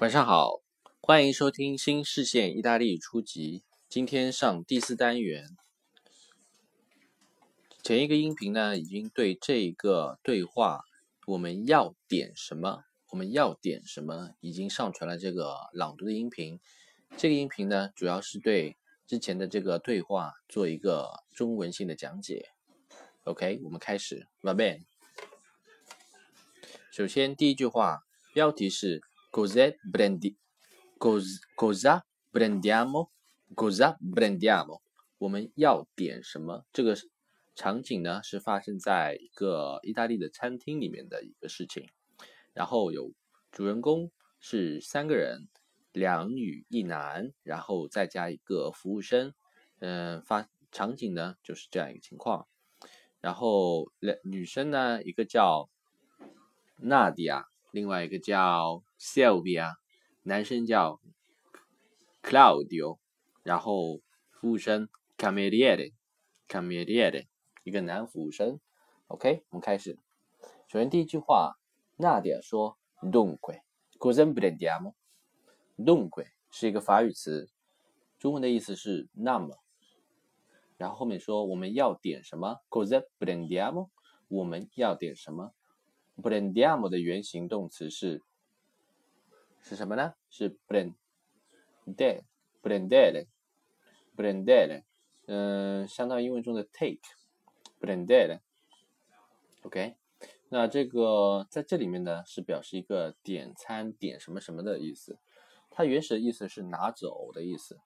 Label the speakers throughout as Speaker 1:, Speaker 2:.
Speaker 1: 晚上好，欢迎收听新视线意大利初级。今天上第四单元，前一个音频呢已经对这个对话我们要点什么，我们要点什么已经上传了这个朗读的音频。这个音频呢主要是对之前的这个对话做一个中文性的讲解。OK，我们开始。Va b e n。首先第一句话标题是。Cosa brandi cosa brandiamo cosa brandiamo 我们要点什么？这个场景呢是发生在一个意大利的餐厅里面的一个事情。然后有主人公是三个人，两女一男，然后再加一个服务生。嗯，发场景呢就是这样一个情况。然后两女生呢，一个叫娜迪亚。另外一个叫 Sylvia，男生叫 Claudio，然后服务生 Cameriere，Cameriere，一个男服务生。OK，我们开始。首先第一句话，那点说：“Dunque，cosa prendiamo？”Dunque 是一个法语词，中文的意思是那么。然后后面说我们要点什么？“Cosa prendiamo？” 我们要点什么？prendiamo 的原形动词是是什么呢？是 prendere，prendere，prendere，嗯，相当于英文中的 take，prendere。OK，那这个在这里面呢是表示一个点餐点什么什么的意思，它原始的意思是拿走的意思。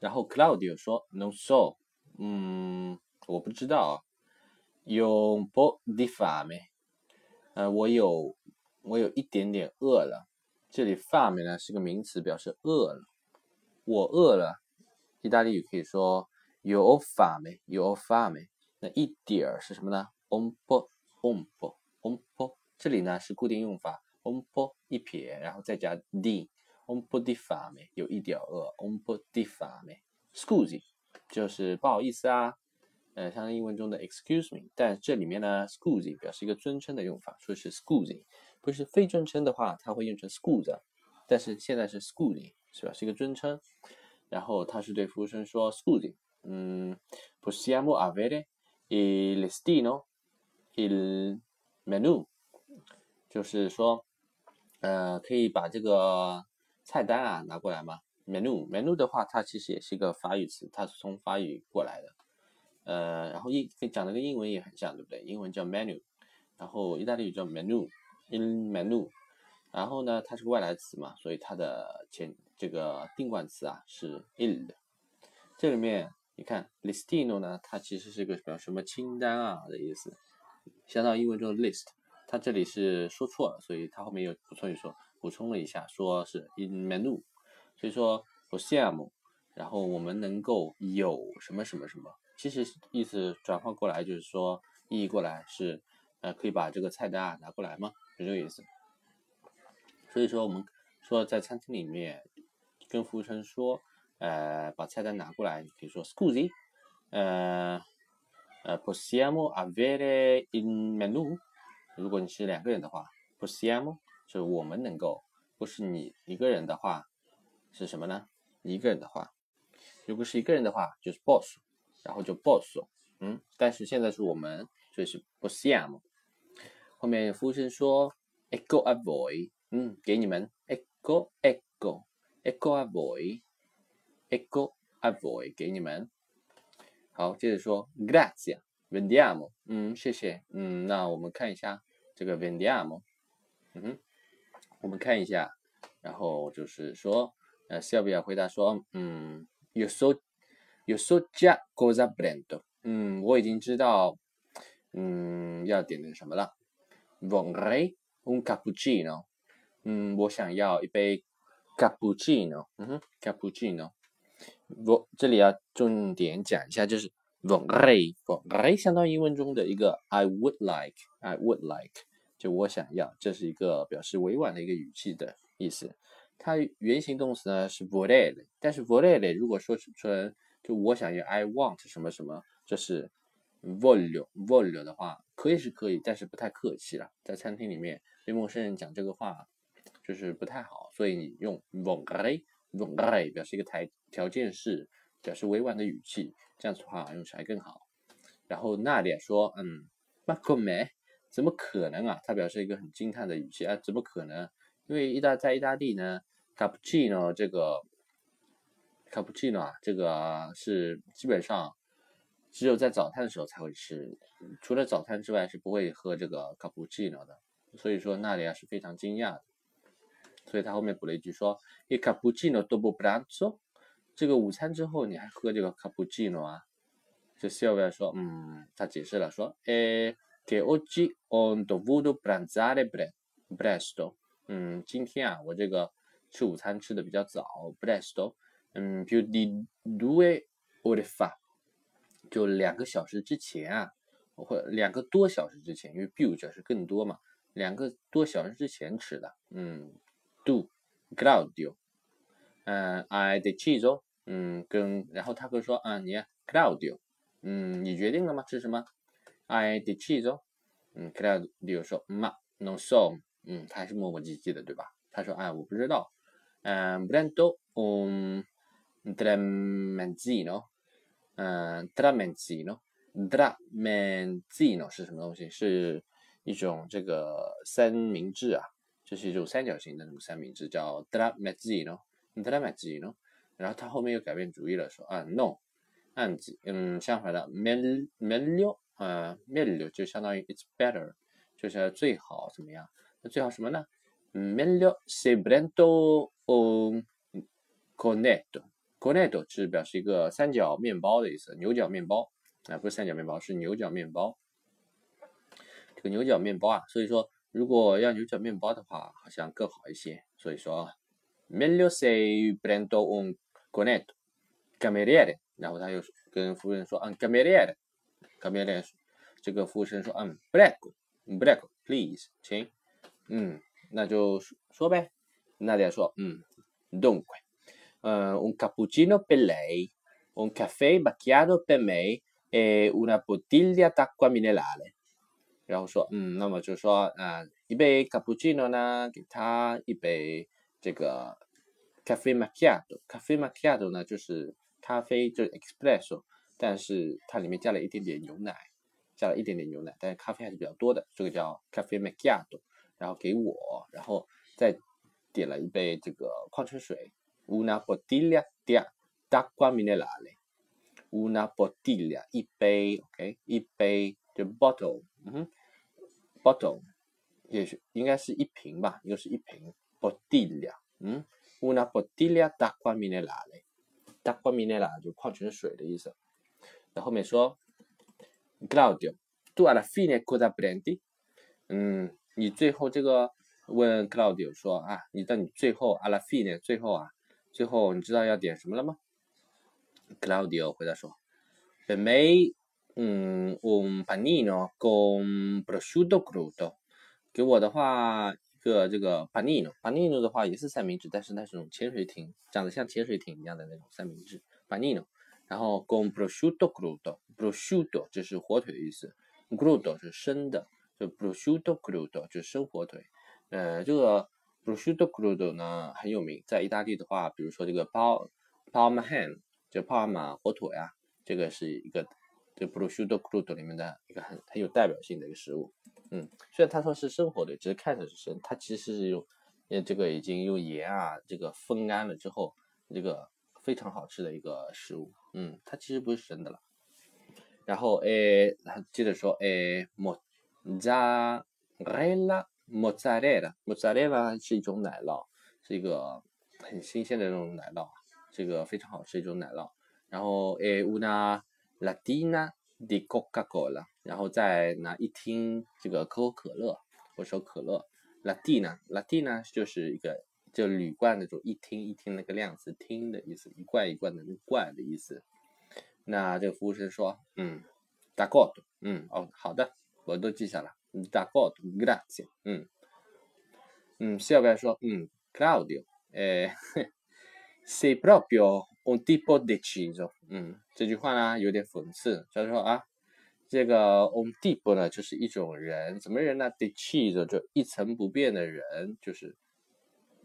Speaker 1: 然后 Claudio 说：“No so，嗯，我不知道。”有不 DIFAM 呃，我有我有一点点饿了。这里 fame 呢是个名词，表示饿了。我饿了。意大利语可以说 io fame，io fame。那一点儿是什么呢？un po，un po，un po。这里呢是固定用法，un po 一撇，然后再加 di，un po di fame，有一点饿，un po di fame。Scusi，就是不好意思啊。呃，像英文中的 excuse me，但这里面呢，scusi 表示一个尊称的用法，说是 scusi，不是非尊称的话，它会用成 scusa，但是现在是 schooling，是吧？是一个尊称。然后他是对服务生说 scusi，嗯，possiamo avere il listino，il menu，就是说，呃，可以把这个菜单啊拿过来吗？menu，menu 的话，它其实也是一个法语词，它是从法语过来的。呃，然后英讲的跟英文也很像，对不对？英文叫 menu，然后意大利语叫 menu in menu，然后呢，它是个外来词嘛，所以它的前这个定冠词啊是 il。这里面你看 listino 呢，它其实是个表什么清单啊的意思，相当于英文中的 list。它这里是说错了，所以它后面又补充一说，补充了一下，说是 in menu。所以说 possiamo，然后我们能够有什么什么什么。其实意思转换过来就是说，意译过来是，呃，可以把这个菜单啊拿过来吗？是这个意思。所以说我们说在餐厅里面跟服务生说，呃，把菜单拿过来，你可以说 Scusi，呃，呃，possiamo avere il menu？如果你是两个人的话，possiamo 就是我们能够，不是你一个人的话是什么呢？一个人的话，如果是一个人的话就是 boss。然后就 boss，嗯，但是现在是我们，所以是 bossiamo。后面服务生说，ecco a voi，嗯，给你们，ecco ecco ecco a voi，ecco a voi，给你们。好，接着说，grazie，vendiamo，嗯，谢谢，嗯，那我们看一下这个 vendiamo，嗯哼，我们看一下，然后就是说，呃，Sylvia 回答说，嗯，io so。有 so già cosa prendo？嗯，我已经知道，嗯，要点的什么了。Vorrei un cappuccino。嗯，我想要一杯 cappuccino。嗯哼，cappuccino。我这里要重点讲一下，就是 vorrei，vorrei 相当于英文中的一个 I would like，I would like，就我想要，这是一个表示委婉的一个语气的意思。它原形动词呢是 vorrei，但是 vorrei 如果说成就我想要，I want 什么什么，这是 voglio，voglio 的话可以是可以，但是不太客气了。在餐厅里面对陌生人讲这个话，就是不太好，所以你用 vorrei，vorrei 表示一个条条件式，表示委婉的语气，这样子的话用起来更好。然后那里说，嗯，ma come，怎么可能啊？他表示一个很惊叹的语气啊，怎么可能？因为意大在意大利呢，“capgino” 这个 cappuccino 啊，这个是基本上只有在早餐的时候才会吃，除了早餐之外是不会喝这个 cappuccino 的。所以说那里啊是非常惊讶的，所以他后面补了一句说：“il cappuccino dopo pranzo，这个午餐之后你还喝这个 cappuccino 啊？”就 Silvia 说：“嗯，他解释了说，诶，che oggi ho dovuto pranzare presto，嗯，今天啊我这个吃午餐吃的比较早，presto，嗯，più di due ore fa，就两个小时之前啊，或两个多小时之前，因为 più 表示更多嘛。”两个多小时之前吃的，嗯，do Claudio，嗯，I deciso，嗯，跟然后他会说啊，你看 Claudio，嗯，你决定了吗？吃什么？I deciso，嗯，Claudio 说，ma non so，嗯，他还是磨磨唧唧的，对吧？他说哎，我不知道，嗯，prendo un tramezzino，嗯，dramenzino，dramenzino 是什么东西？是。一种这个三明治啊，这是一种三角形的那种三明治，叫 dramenzino，dramenzino。然后他后面又改变主意了，说啊，no，按字，嗯，相反的，meglio，啊，meglio 就相当于 it's better，就是最好怎么样？那最好什么呢？meglio se prendo un cornetto，cornetto 是表示一个三角面包的意思，牛角面包啊，不是三角面包，是牛角面包。这个牛角面包啊，所以说如果要牛角面包的话，好像更好一些。所以说，meglio se prendo un cornetto cameriere。然后他又跟服务员说，嗯，cameriere，cameriere，这个服务生说，嗯，prego，prego，please，请，嗯，那就说呗。那得说，嗯，dunque，嗯，un cappuccino per lei，un caffè macchiato per me e una bottiglia d'acqua minerale。然后说，嗯，那么就说，啊，一杯 cappuccino 呢，给他一杯这个 cafe macchiato。cafe macchiato 呢，就是咖啡，就是 espresso，但是它里面加了一点点牛奶，加了一点点牛奶，但是咖啡还是比较多的，这个叫 cafe macchiato。然后给我，然后再点了一杯这个矿泉水，una bottiglia di acqua minerale。una bottiglia 一杯，OK，一杯就 bottle。嗯哼，bottle 也是应该是一瓶吧，又是一瓶 bottiglia，嗯，una bottiglia d'acqua minerale，d'acqua minerale 就矿泉水的意思。在后面说，Claudio，tu alla fine cosa prendi？嗯，你最后这个问 Claudio 说啊，你到你最后 alla fine 最后啊，最后你知道要点什么了吗？Claudio 回答说，per me 嗯，un panino con prosciutto crudo。给我的话，一个这个 panino，panino 的话也是三明治，但是那是种潜水艇，长得像潜水艇一样的那种三明治 panino。然后 con prosciutto crudo，prosciutto 就是火腿的意思，crudo 是生的，就 prosciutto crudo 就是生火腿。呃，这个 prosciutto crudo 呢很有名，在意大利的话，比如说这个 Parma ham，就帕尔马火腿啊，这个是一个。这 prosciutto crudo 里面的一个很很有代表性的一个食物，嗯，虽然他说是生火腿，只是看着是生，它其实是用，呃，这个已经用盐啊这个风干了之后，这个非常好吃的一个食物，嗯，它其实不是生的了。然后诶，接着说诶，mozzarella，mozzarella，mozzarella 是一种奶酪，是一个很新鲜的这种奶酪，这个非常好吃一种奶酪。然后诶，una Latina di Coca-Cola，然后再拿一听这个可口可乐，或者说可乐。Latina，Latina 就是一个就铝罐那种一听一听那个量词听的意思，一罐一罐的那罐的意思。那这个服务生说，嗯大果嗯，哦，好的，我都记下了 d a c o r d g r a z i e 嗯，嗯，下边说，嗯，Claudio，哎，sei proprio un tipo deciso，嗯，这句话呢有点讽刺，就是说啊，这个 un tipo 呢就是一种人，什么人呢？deciso 就一成不变的人，就是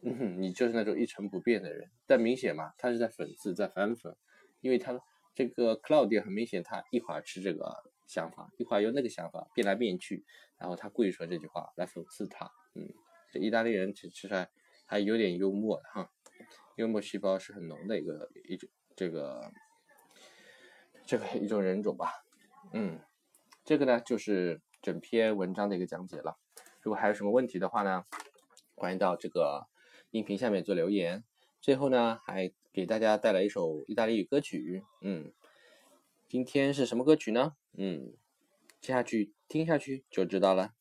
Speaker 1: 嗯，你就是那种一成不变的人。但明显嘛，他是在讽刺，在反讽，因为他这个 Claudia 很明显，他一会儿吃这个想法，一会儿又那个想法，变来变去，然后他故意说这句话来讽刺他。嗯，这意大利人其实还还有点幽默的哈，幽默细胞是很浓的一个一种这个这个一种人种吧。嗯，这个呢就是整篇文章的一个讲解了。如果还有什么问题的话呢，欢迎到这个。音频下面做留言，最后呢还给大家带来一首意大利语歌曲，嗯，今天是什么歌曲呢？嗯，接下去听下去就知道了。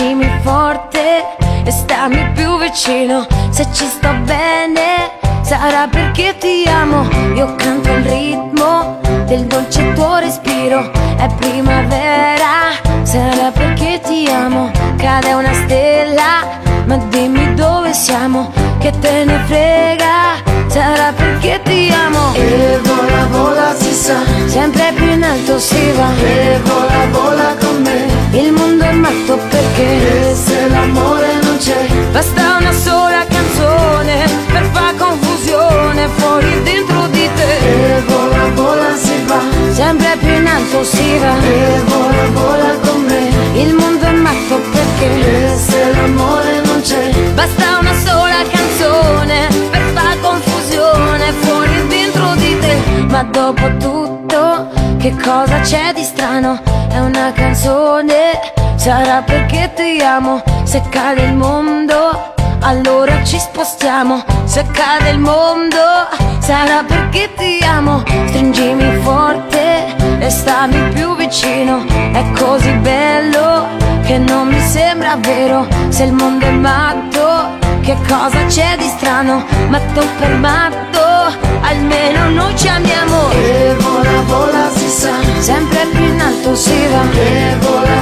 Speaker 2: Stringimi forte e stammi più vicino. Se ci sto bene, sarà perché ti amo. Io canto il ritmo del dolce tuo respiro. È primavera, sarà perché ti amo. Cade una stella, ma dimmi dove siamo, che te ne frega sarà perché ti amo
Speaker 3: E vola, vola si sa
Speaker 2: Sempre più in alto si va
Speaker 3: E vola, vola con me
Speaker 2: Il mondo è matto perché
Speaker 3: E se l'amore non c'è?
Speaker 2: Basta una sola canzone Per far confusione fuori dentro di te.
Speaker 3: E vola, vola si va.
Speaker 2: Sempre più in alto si va.
Speaker 3: E vola, vola con me.
Speaker 2: Il mondo è matto perché
Speaker 3: E se l'amore non c'è?
Speaker 2: Basta una sola canzone Per far confusione fuori dentro di te. Ma dopo tutto che cosa c'è di strano? È una canzone Sarà perché ti amo. Se cade il mondo allora ci spostiamo. Se cade il mondo sarà perché ti amo. Stringimi forte e stammi più vicino. È così bello che non mi sembra vero. Se il mondo è matto che cosa c'è di strano? Matto per matto almeno noi ci amiamo.
Speaker 3: E vola, vola si sa.
Speaker 2: Sempre più in alto si va.
Speaker 3: E vola,